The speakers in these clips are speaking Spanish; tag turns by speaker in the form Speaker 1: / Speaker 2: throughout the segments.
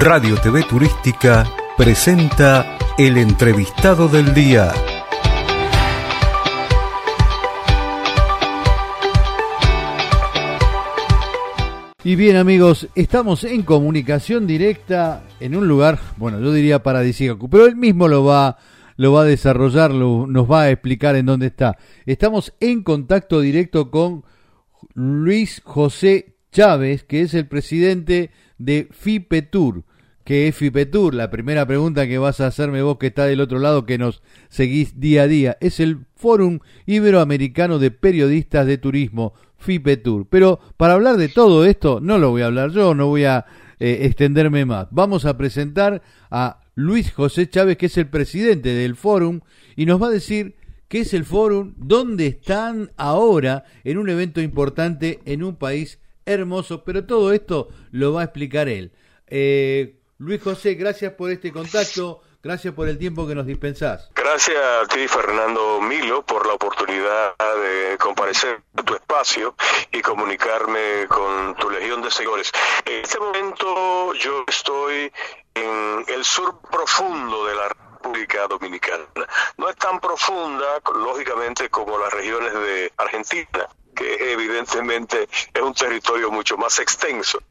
Speaker 1: Radio TV Turística presenta el entrevistado del día.
Speaker 2: Y bien amigos, estamos en comunicación directa en un lugar, bueno, yo diría paradisíaco, pero él mismo lo va, lo va a desarrollar, nos va a explicar en dónde está. Estamos en contacto directo con Luis José Chávez, que es el presidente de FIPETUR. que es FIPETUR? La primera pregunta que vas a hacerme vos que está del otro lado, que nos seguís día a día, es el Fórum Iberoamericano de Periodistas de Turismo, FIPETUR. Pero para hablar de todo esto, no lo voy a hablar yo, no voy a eh, extenderme más. Vamos a presentar a Luis José Chávez, que es el presidente del Fórum, y nos va a decir qué es el Fórum, dónde están ahora en un evento importante en un país hermoso, pero todo esto lo va a explicar él. Eh, Luis José, gracias por este contacto. Gracias por el tiempo que nos dispensás.
Speaker 3: Gracias a ti, Fernando Milo, por la oportunidad de comparecer a tu espacio y comunicarme con tu legión de seguidores. En este momento yo estoy en el sur profundo de la República Dominicana. No es tan profunda, lógicamente, como las regiones de Argentina, que evidentemente es un territorio mucho más extenso.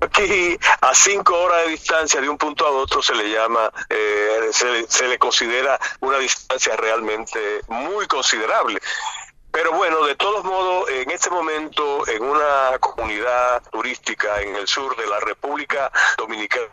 Speaker 3: Aquí a cinco horas de distancia de un punto a otro se le llama, eh, se, se le considera una distancia realmente muy considerable. Pero bueno, de todos modos, en este momento, en una comunidad turística en el sur de la República Dominicana,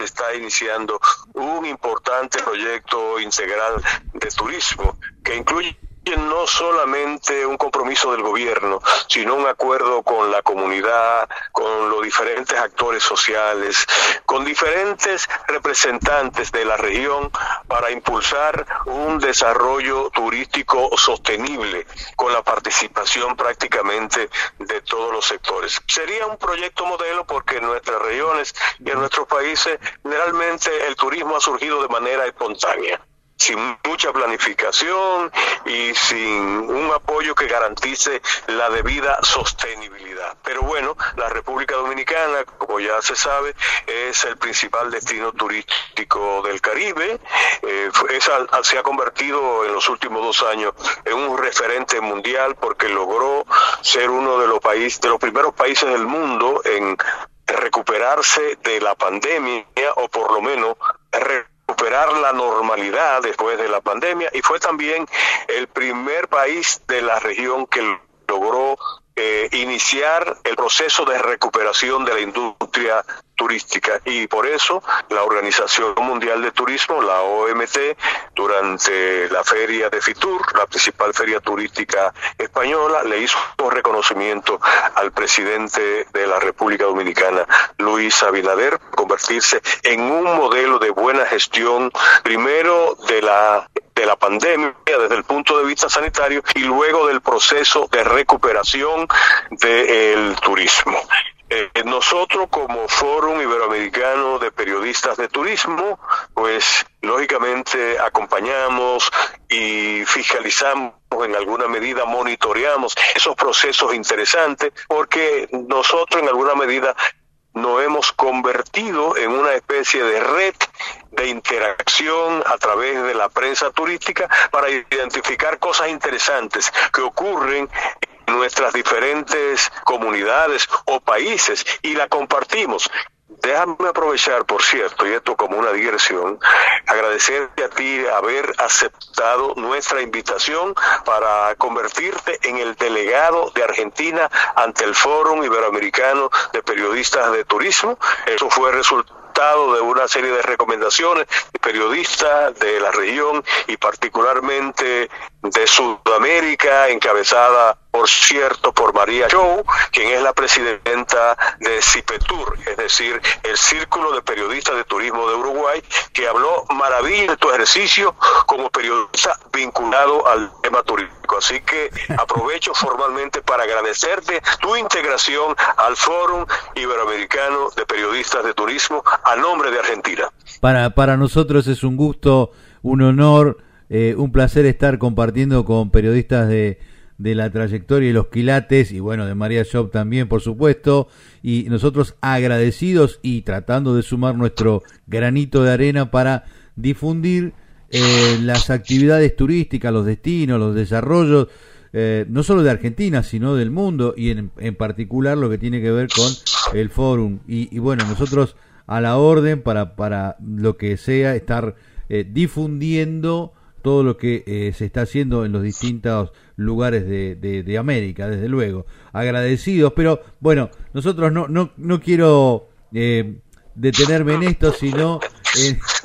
Speaker 3: está iniciando un importante proyecto integral de turismo que incluye no solamente un compromiso del gobierno, sino un acuerdo con la comunidad, con los diferentes actores sociales, con diferentes representantes de la región para impulsar un desarrollo turístico sostenible con la participación prácticamente de todos los sectores. Sería un proyecto modelo porque en nuestras regiones y en nuestros países generalmente el turismo ha surgido de manera espontánea sin mucha planificación y sin un apoyo que garantice la debida sostenibilidad. Pero bueno, la República Dominicana, como ya se sabe, es el principal destino turístico del Caribe. Eh, esa, se ha convertido en los últimos dos años en un referente mundial porque logró ser uno de los países, de los primeros países del mundo en recuperarse de la pandemia o por lo menos recuperar la normalidad después de la pandemia y fue también el primer país de la región que logró iniciar el proceso de recuperación de la industria turística. Y por eso la Organización Mundial de Turismo, la OMT, durante la feria de Fitur, la principal feria turística española, le hizo un reconocimiento al presidente de la República Dominicana, Luis Abinader, convertirse en un modelo de buena gestión, primero de la de la pandemia desde el punto de vista sanitario y luego del proceso de recuperación del turismo. Eh, nosotros como Fórum Iberoamericano de Periodistas de Turismo, pues lógicamente acompañamos y fiscalizamos en alguna medida monitoreamos esos procesos interesantes porque nosotros en alguna medida nos hemos convertido en una especie de red de interacción a través de la prensa turística para identificar cosas interesantes que ocurren en nuestras diferentes comunidades o países y la compartimos. Déjame aprovechar, por cierto, y esto como una digresión, agradecerte a ti haber aceptado nuestra invitación para convertirte en el delegado de Argentina ante el Fórum Iberoamericano de Periodistas de Turismo. Eso fue resultado de una serie de recomendaciones de periodistas de la región y particularmente de Sudamérica, encabezada, por cierto, por María Show, quien es la presidenta de CIPETUR, es decir, el Círculo de Periodistas de Turismo de Uruguay, que habló maravilla de tu ejercicio como periodista vinculado al tema turístico. Así que aprovecho formalmente para agradecerte tu integración al Fórum Iberoamericano de Periodistas de Turismo a nombre de Argentina.
Speaker 2: Para, para nosotros es un gusto, un honor, eh, un placer estar compartiendo con periodistas de, de la trayectoria y los quilates, y bueno, de María Shop también, por supuesto, y nosotros agradecidos y tratando de sumar nuestro granito de arena para difundir eh, las actividades turísticas, los destinos, los desarrollos, eh, no solo de Argentina, sino del mundo, y en, en particular lo que tiene que ver con el fórum. Y, y bueno, nosotros a la orden para, para lo que sea, estar eh, difundiendo todo lo que eh, se está haciendo en los distintos lugares de, de, América, desde luego. Agradecidos, pero bueno, nosotros no, no, no quiero eh, detenerme en esto, sino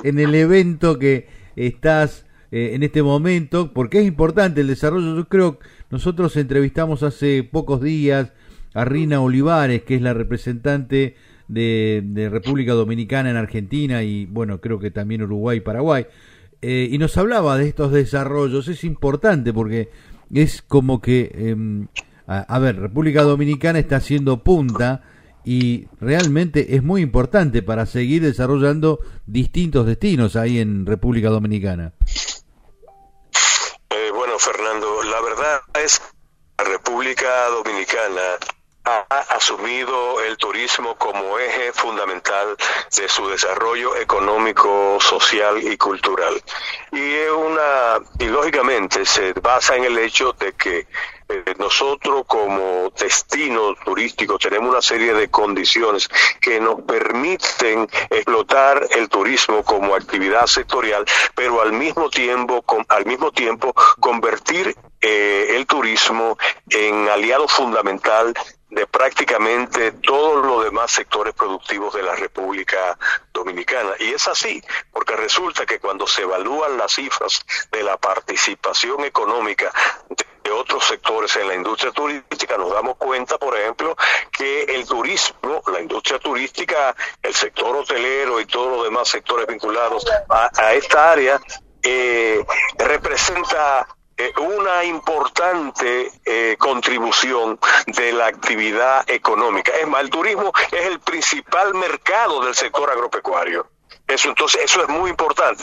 Speaker 2: en, el evento que estás en este momento, porque es importante el desarrollo. Yo creo nosotros entrevistamos hace pocos días a Rina Olivares, que es la representante de, República Dominicana en Argentina y bueno, creo que también Uruguay y Paraguay. Eh, y nos hablaba de estos desarrollos, es importante porque es como que, em, a, ver, República Dominicana está haciendo punta y realmente es muy importante para seguir desarrollando distintos destinos ahí en República Dominicana.
Speaker 3: Eh, bueno, Fernando, la verdad es que la República Dominicana ha asumido el turismo como eje fundamental de su desarrollo económico, social y cultural. Y es una y lógicamente se basa en el hecho de que eh, nosotros como destino turístico tenemos una serie de condiciones que nos permiten explotar el turismo como actividad sectorial, pero al mismo tiempo, al mismo tiempo convertir eh, el turismo en aliado fundamental de prácticamente todos los demás sectores productivos de la República Dominicana. Y es así, porque resulta que cuando se evalúan las cifras de la participación económica de otros sectores en la industria turística, nos damos cuenta, por ejemplo, que el turismo, la industria turística, el sector hotelero y todos los demás sectores vinculados a, esta área, eh, representa eh, una importante eh, contribución de la actividad económica. Es más, el turismo es el principal mercado del sector agropecuario. Eso, entonces, eso es muy importante.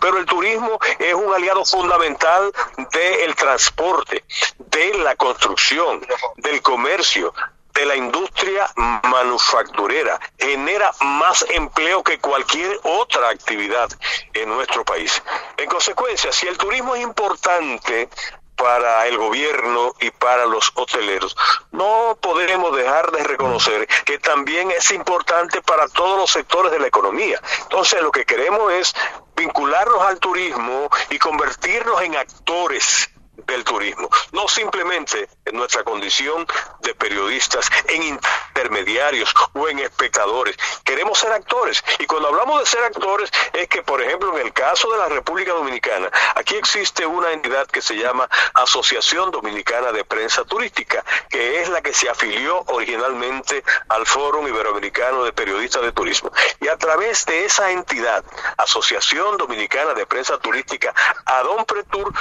Speaker 3: Pero el turismo es un aliado fundamental del transporte, de la construcción, del comercio, de la industria manufacturera. Genera más empleo que cualquier otra actividad en nuestro país. En consecuencia, si el turismo es importante para el gobierno y para los hoteleros. No podemos dejar de reconocer que también es importante para todos los sectores de la economía. Entonces, lo que queremos es vincularnos al turismo y convertirnos en actores del turismo, no simplemente en nuestra condición de periodistas, en intermediarios o en espectadores. Queremos ser actores y cuando hablamos de ser actores es que, por ejemplo, en el caso de la República Dominicana, aquí existe una entidad que se llama Asociación Dominicana de Prensa Turística, que es la que se afilió originalmente al Fórum Iberoamericano de Periodistas de Turismo. Y a través de esa entidad, Asociación Dominicana de Prensa Turística, Adon Pretur,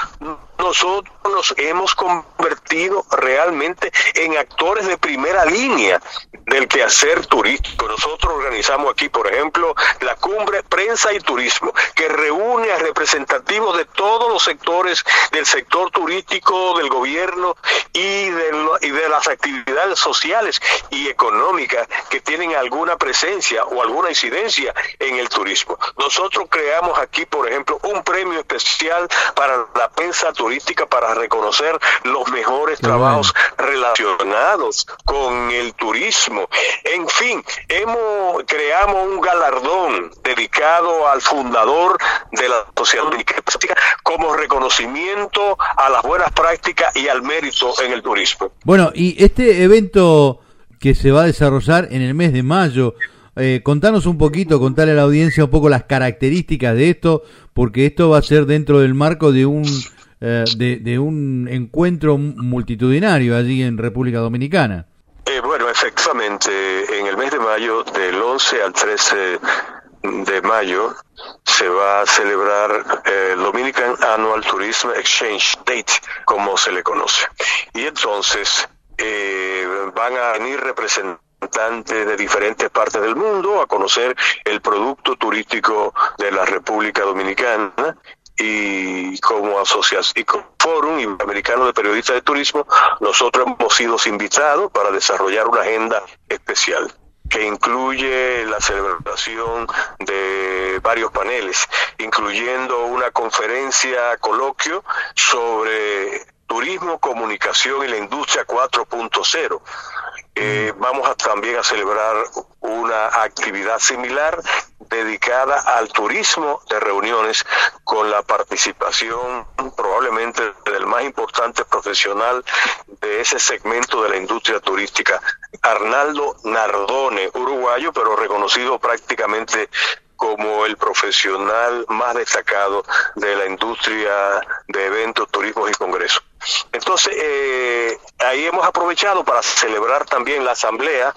Speaker 3: nosotros nos hemos convertido realmente en actores de primera línea del quehacer turístico. Nosotros organizamos aquí, por ejemplo, la cumbre Prensa y Turismo, que reúne a representativos de todos los sectores del sector turístico, del gobierno y de, y de las actividades sociales y económicas que tienen alguna presencia o alguna incidencia en el turismo. Nosotros creamos aquí, por ejemplo, un premio especial para la prensa turística para reconocer los mejores trabajos relacionados con el turismo. En fin, hemos creamos un galardón dedicado al fundador de la sociedad como reconocimiento a las buenas prácticas y al mérito en el turismo.
Speaker 2: Bueno, y este evento que se va a desarrollar en el mes de mayo, eh, contanos un poquito, contarle a la audiencia un poco las características de esto, porque esto va a ser dentro del marco de un eh, de, un encuentro multitudinario allí en República Dominicana.
Speaker 3: Eh, bueno, efectivamente, en el mes de mayo, del 11 al 13 de mayo, se va a celebrar el Dominican Annual Tourism Exchange Date, como se le conoce. Y entonces eh, van a venir representantes de diferentes partes del mundo a conocer el producto turístico de la República Dominicana y como asociación y Iberoamericano de Periodistas de Turismo, nosotros hemos sido invitados para desarrollar una agenda especial que incluye la celebración de varios paneles, incluyendo una conferencia coloquio sobre turismo, comunicación y la industria 4.0. Eh, vamos a, también a celebrar una actividad similar dedicada al turismo de reuniones con la participación probablemente del más importante profesional de ese segmento de la industria turística, Arnaldo Nardone, uruguayo, pero reconocido prácticamente como el profesional más destacado de la industria de eventos, turismos y congresos. Entonces, eh, ahí hemos aprovechado para celebrar también la asamblea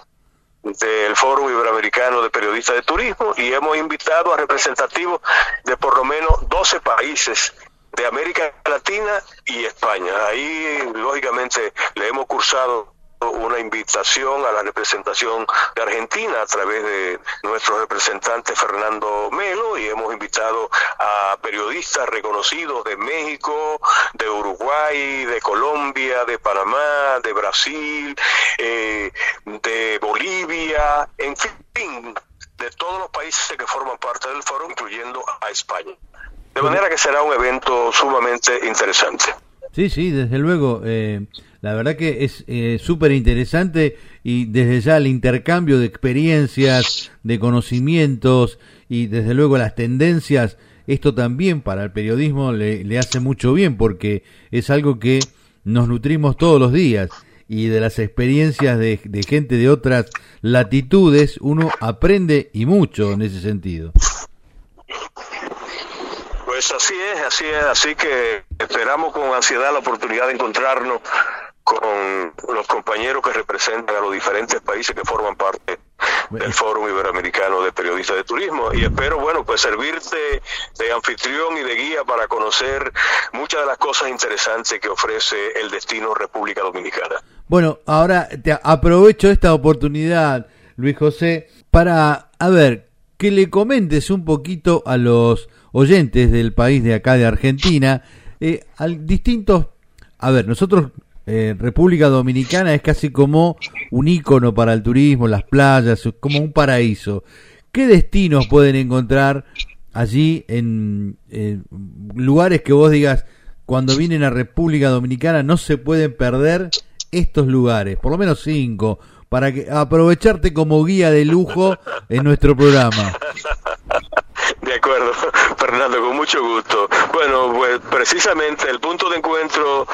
Speaker 3: del Foro Iberoamericano de Periodistas de Turismo y hemos invitado a representativos de por lo menos 12 países de América Latina y España. Ahí, lógicamente, le hemos cursado una invitación a la representación de Argentina a través de nuestro representante Fernando Melo y hemos invitado a periodistas reconocidos de México, de Uruguay, de Colombia, de Panamá, de Brasil, eh, de Bolivia, en fin, de todos los países que forman parte del foro, incluyendo a España. De manera que será un evento sumamente interesante.
Speaker 2: Sí, sí, desde luego. Eh, la verdad que es eh, súper interesante y desde ya el intercambio de experiencias, de conocimientos y desde luego las tendencias, esto también para el periodismo le, hace mucho bien porque es algo que nos nutrimos todos los días y de las experiencias de, de gente de otras latitudes uno aprende y mucho en ese sentido.
Speaker 3: Pues así es, así es, así que esperamos con ansiedad la oportunidad de encontrarnos con los compañeros que representan a los diferentes países que forman parte del Foro Iberoamericano de Periodistas de Turismo y espero, bueno, pues servirte de anfitrión y de guía para conocer muchas de las cosas interesantes que ofrece el destino República Dominicana.
Speaker 2: Bueno, ahora te aprovecho esta oportunidad, Luis José, para, a ver, que le comentes un poquito a los oyentes del país de acá de Argentina, eh, al distintos, a ver, nosotros eh, República Dominicana es casi como un ícono para el turismo, las playas, como un paraíso. ¿Qué destinos pueden encontrar allí en, lugares que vos digas, cuando vienen a República Dominicana no se pueden perder estos lugares? Por lo menos cinco, para que aprovecharte como guía de lujo en nuestro programa.
Speaker 3: De acuerdo, Fernando, con mucho gusto. Bueno, pues precisamente el punto de encuentro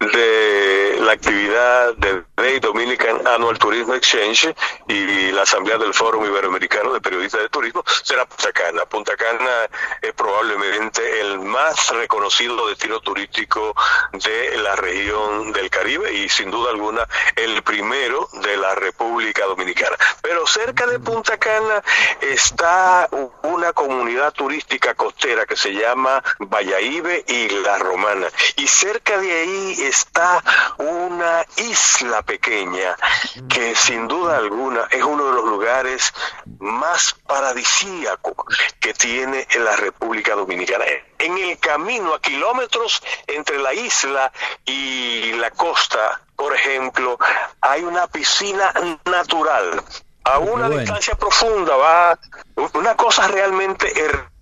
Speaker 3: de la actividad del Day Dominican Annual Tourism Exchange y la Asamblea del Fórum Iberoamericano de Periodistas de Turismo será Punta Cana. Punta Cana es probablemente el más reconocido destino turístico de la región del Caribe y sin duda alguna el primero de la República Dominicana. Pero cerca de Punta Cana está una comunidad turística costera que se llama Valladolid y La Romana. Y cerca de ahí está una isla pequeña que sin duda alguna es uno de los lugares más paradisíacos que tiene en la República Dominicana. En el camino a kilómetros entre la isla y la costa, por ejemplo, hay una piscina natural a una distancia profunda, va una cosa realmente hermosa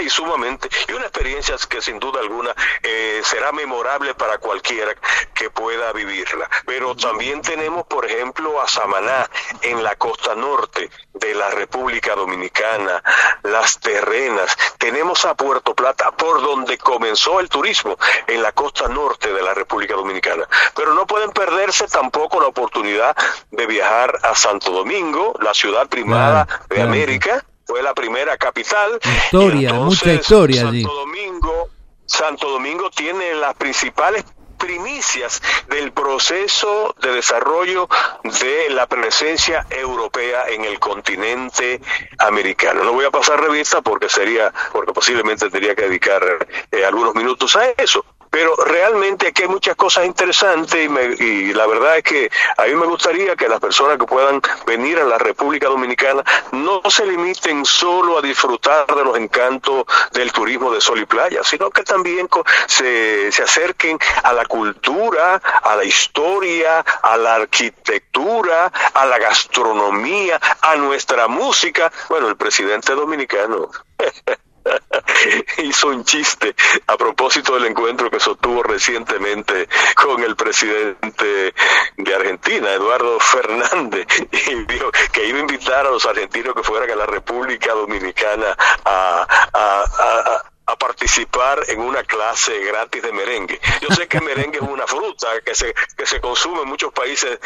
Speaker 3: y sumamente, y una experiencia que sin duda alguna eh, será memorable para cualquiera que pueda vivirla. Pero también tenemos, por ejemplo, a Samaná, en la costa norte de la República Dominicana, las terrenas, tenemos a Puerto Plata, por donde comenzó el turismo, en la costa norte de la República Dominicana. Pero no pueden perderse tampoco la oportunidad de viajar a Santo Domingo, la ciudad primada de América, fue la primera capital.
Speaker 2: Historia, mucha historia
Speaker 3: Santo Domingo, Santo Domingo tiene las principales primicias del proceso de desarrollo de la presencia europea en el continente americano. No voy a pasar revista porque sería, porque posiblemente tendría que dedicar eh, algunos minutos a eso, Pero realmente aquí hay muchas cosas interesantes y, y la verdad es que a mí me gustaría que las personas que puedan venir a la República Dominicana no se limiten solo a disfrutar de los encantos del turismo de sol y playa, sino que también se, se acerquen a la cultura, a la historia, a la arquitectura, a la gastronomía, a nuestra música. Bueno, el presidente dominicano hizo un chiste a propósito del encuentro que sostuvo recientemente con el presidente de Argentina, Eduardo Fernández, y dijo que iba a invitar a los argentinos que fueran a la República Dominicana a, a a participar en una clase gratis de merengue. Yo sé que el merengue es una fruta que se, que se consume en muchos países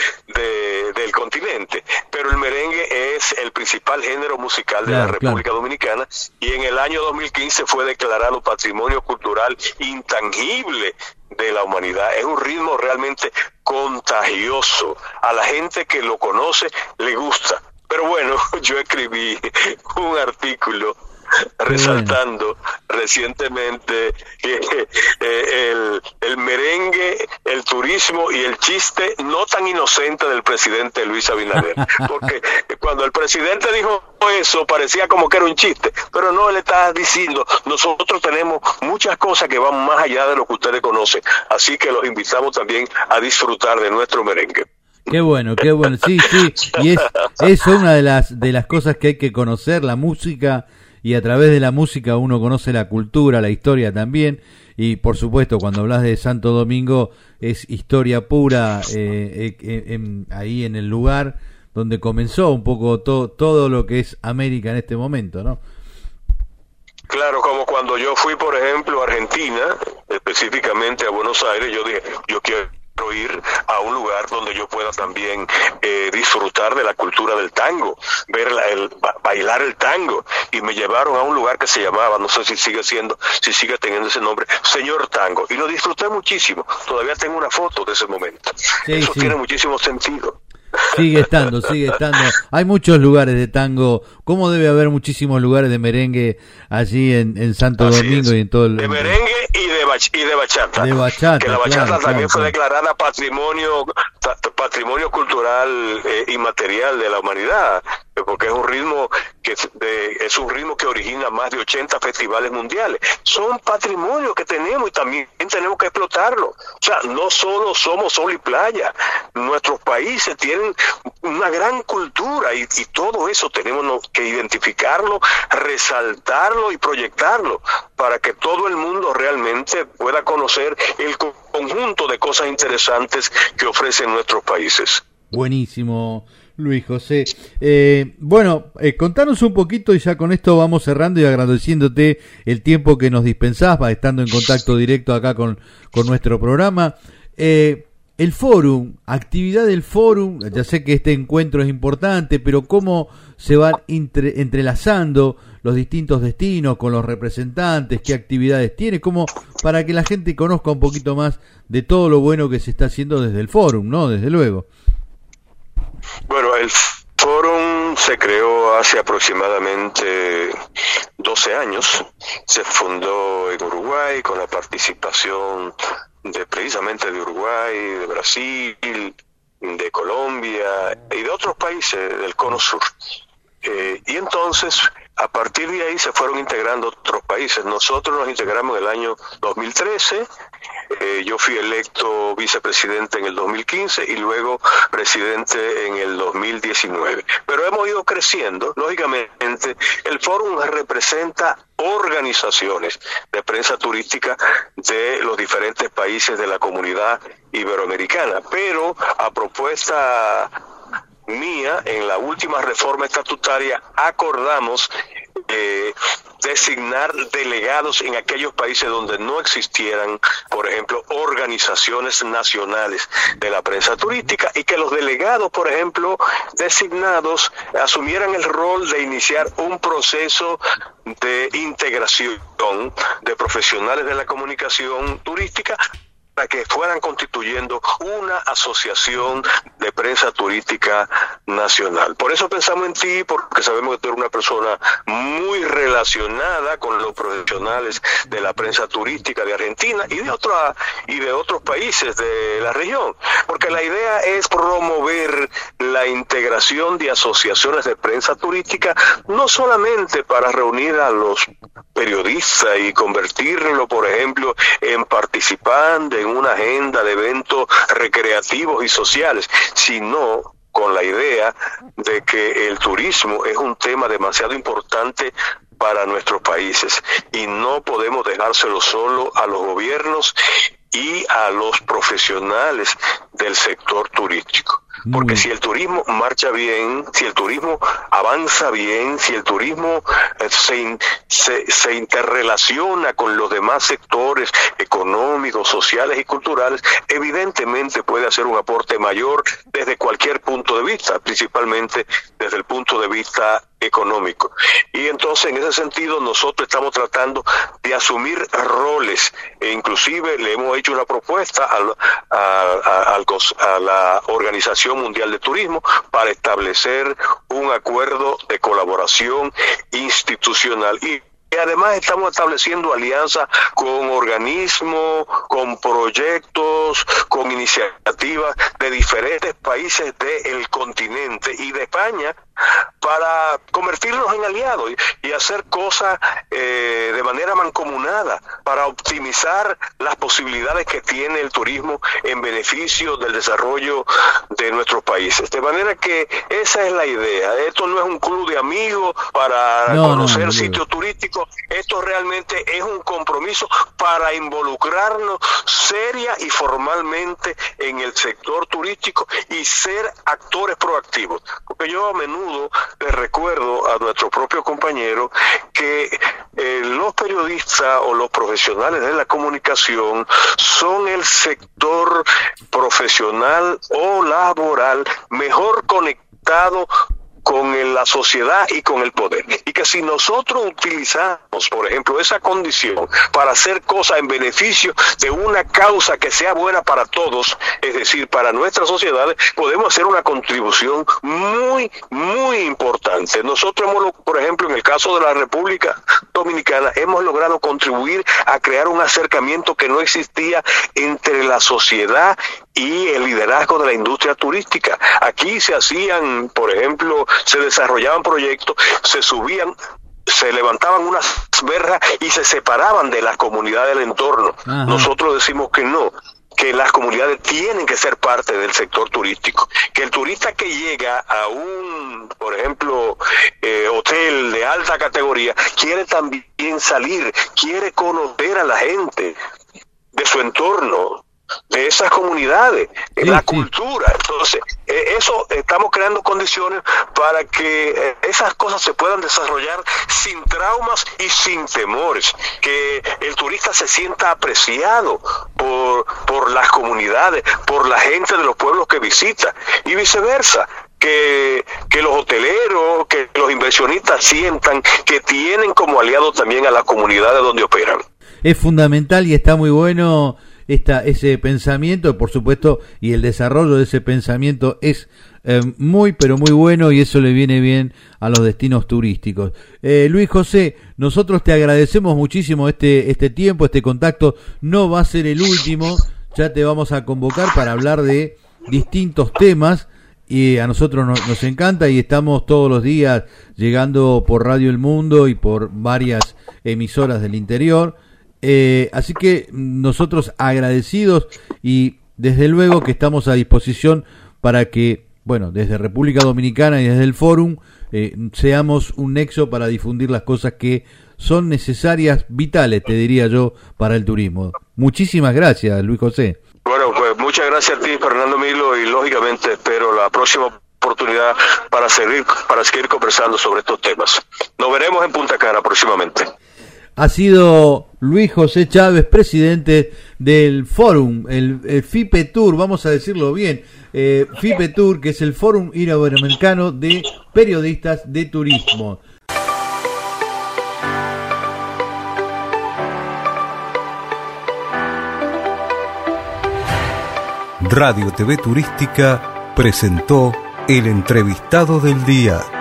Speaker 3: del continente, pero el merengue es el principal género musical de la República Dominicana y en el año 2015 fue declarado Patrimonio Cultural Intangible de la humanidad. Es un ritmo realmente contagioso. A la gente que lo conoce le gusta. Pero bueno, yo escribí un artículo resaltando recientemente que eh, el, el, merengue, el turismo y el chiste no tan inocente del presidente Luis Abinader. Porque cuando el presidente dijo eso parecía como que era un chiste, pero no, le está diciendo, nosotros tenemos muchas cosas que van más allá de lo que ustedes conocen, así que los invitamos también a disfrutar de nuestro merengue.
Speaker 2: Qué bueno, qué bueno, sí, sí, y es, es una de las, de las cosas que hay que conocer, la música y a través de la música uno conoce la cultura, la historia también y por supuesto cuando hablas de Santo Domingo es historia pura eh, eh, ahí en el lugar donde comenzó un poco todo lo que es América en este momento, ¿no?
Speaker 3: Claro, como cuando yo fui, por ejemplo, a Argentina, específicamente a Buenos Aires, yo dije, yo quiero ir a un lugar donde yo pueda también eh, disfrutar de la cultura del tango, ver el, bailar el tango. Y me llevaron a un lugar que se llamaba, no sé si sigue siendo, si sigue teniendo ese nombre, Señor Tango. Y lo disfruté muchísimo. Todavía tengo una foto de ese momento. Eso tiene muchísimo sentido.
Speaker 2: Sigue estando, sigue estando. Hay muchos lugares de tango. ¿Cómo debe haber muchísimos lugares de merengue allí en, en Santo Domingo y en todo el...
Speaker 3: De merengue y y de bachata.
Speaker 2: De bachata.
Speaker 3: Que la bachata también fue declarada patrimonio, patrimonio cultural eh, inmaterial de la humanidad porque es un ritmo que es un ritmo que origina más de 80 festivales mundiales. Son patrimonios que tenemos y también tenemos que explotarlo. O sea, no solo somos sol y playa, nuestros países tienen una gran cultura y todo eso tenemos que identificarlo, resaltarlo y proyectarlo para que todo el mundo realmente pueda conocer el conjunto de cosas interesantes que ofrecen nuestros países.
Speaker 2: Buenísimo. Luis José. Eh, bueno, eh, contanos un poquito y ya con esto vamos cerrando y agradeciéndote el tiempo que nos dispensás, estando en contacto directo acá con, con nuestro programa. Eh, el fórum, actividad del fórum, ya sé que este encuentro es importante, pero cómo se van entrelazando los distintos destinos con los representantes, qué actividades tiene, como para que la gente conozca un poquito más de todo lo bueno que se está haciendo desde el fórum, ¿no? Desde luego.
Speaker 3: Bueno, el Fórum se creó hace aproximadamente 12 años. Se fundó en Uruguay con la participación de precisamente de Uruguay, de Brasil, de Colombia y de otros países del Cono Sur. Eh, y entonces, a partir de ahí se fueron integrando otros países. Nosotros nos integramos en el año 2013 eh, yo fui electo vicepresidente en el 2015 y luego presidente en el 2019. Pero hemos ido creciendo, lógicamente, el fórum representa organizaciones de prensa turística de los diferentes países de la comunidad iberoamericana, pero a propuesta mía, en la última reforma estatutaria acordamos eh, designar delegados en aquellos países donde no existieran, por ejemplo, organizaciones nacionales de la prensa turística y que los delegados, por ejemplo, designados asumieran el rol de iniciar un proceso de integración de profesionales de la comunicación turística para que fueran constituyendo una asociación de prensa turística nacional. Por eso pensamos en ti, porque sabemos que tú eres una persona muy relacionada con los profesionales de la prensa turística de Argentina y de otra y de otros países de la región, porque la idea es promover la integración de asociaciones de prensa turística no solamente para reunir a los periodistas y convertirlo, por ejemplo, en participantes una agenda de eventos recreativos y sociales, sino con la idea de que el turismo es un tema demasiado importante para nuestros países y no podemos dejárselo solo a los gobiernos y a los profesionales del sector turístico. Porque si el turismo marcha bien, si el turismo avanza bien, si el turismo eh, se, se, se, interrelaciona con los demás sectores económicos, sociales y culturales, evidentemente puede hacer un aporte mayor desde cualquier punto de vista, principalmente desde el punto de vista económico. Y entonces, en ese sentido, nosotros estamos tratando de asumir roles e inclusive le hemos hecho una propuesta a, a, a, a la Organización Mundial de Turismo para establecer un acuerdo de colaboración institucional y y además estamos estableciendo alianzas con organismos, con proyectos, con iniciativas de diferentes países del continente y de España para convertirnos en aliados y, hacer cosas eh, de manera mancomunada para optimizar las posibilidades que tiene el turismo en beneficio del desarrollo de nuestros países. De manera que esa es la idea. Esto no es un club de amigos para conocer no, sitios turísticos, esto realmente es un compromiso para involucrarnos seria y formalmente en el sector turístico y ser actores proactivos. Porque yo a menudo les recuerdo a nuestro propio compañero que eh, los periodistas o los profesionales de la comunicación son el sector profesional o laboral mejor conectado con la sociedad y con el poder. Y que si nosotros utilizamos, por ejemplo, esa condición para hacer cosas en beneficio de una causa que sea buena para todos, es decir, para nuestras sociedades, podemos hacer una contribución muy, muy importante. Nosotros hemos, por ejemplo, en el caso de la República Dominicana, hemos logrado contribuir a crear un acercamiento que no existía entre la sociedad y el liderazgo de la industria turística. Aquí se hacían, por ejemplo, se desarrollaban proyectos, se subían se levantaban unas verjas y se separaban de las comunidades del entorno. Ajá. Nosotros decimos que no, que las comunidades tienen que ser parte del sector turístico, que el turista que llega a un, por ejemplo, eh, hotel de alta categoría, quiere también salir, quiere conocer a la gente de su entorno, de esas comunidades, sí, la sí. cultura. Entonces, eh, eso estamos creando condiciones para que eh, esas cosas se puedan desarrollar sin traumas y sin temores, que el turista se sienta apreciado por, por las comunidades, por la gente de los pueblos que visita y viceversa. Que, que, los hoteleros, que los inversionistas sientan que tienen como aliado también a las comunidades donde operan.
Speaker 2: Es fundamental y está muy bueno esta, ese pensamiento, por supuesto, y el desarrollo de ese pensamiento es eh, muy, pero muy bueno y eso le viene bien a los destinos turísticos. Eh, Luis José, nosotros te agradecemos muchísimo este, este tiempo, este contacto. No va a ser el último, ya te vamos a convocar para hablar de distintos temas y a nosotros nos, nos, encanta y estamos todos los días llegando por Radio El Mundo y por varias emisoras del interior. Eh, así que nosotros agradecidos y desde luego que estamos a disposición para que, bueno, desde República Dominicana y desde el Fórum eh, seamos un nexo para difundir las cosas que son necesarias, vitales, te diría yo, para el turismo. Muchísimas gracias, Luis José.
Speaker 3: Bueno, pues muchas gracias a ti, Fernando Milo, y lógicamente espero la próxima oportunidad para seguir, para seguir conversando sobre estos temas. Nos veremos en Punta Cana próximamente
Speaker 2: ha sido Luis José Chávez, presidente del Fórum, el, el, FIPE Tour, vamos a decirlo bien, eh, FIPE Tour, que es el Fórum Iberoamericano de Periodistas de Turismo.
Speaker 1: Radio TV Turística presentó El entrevistado del día.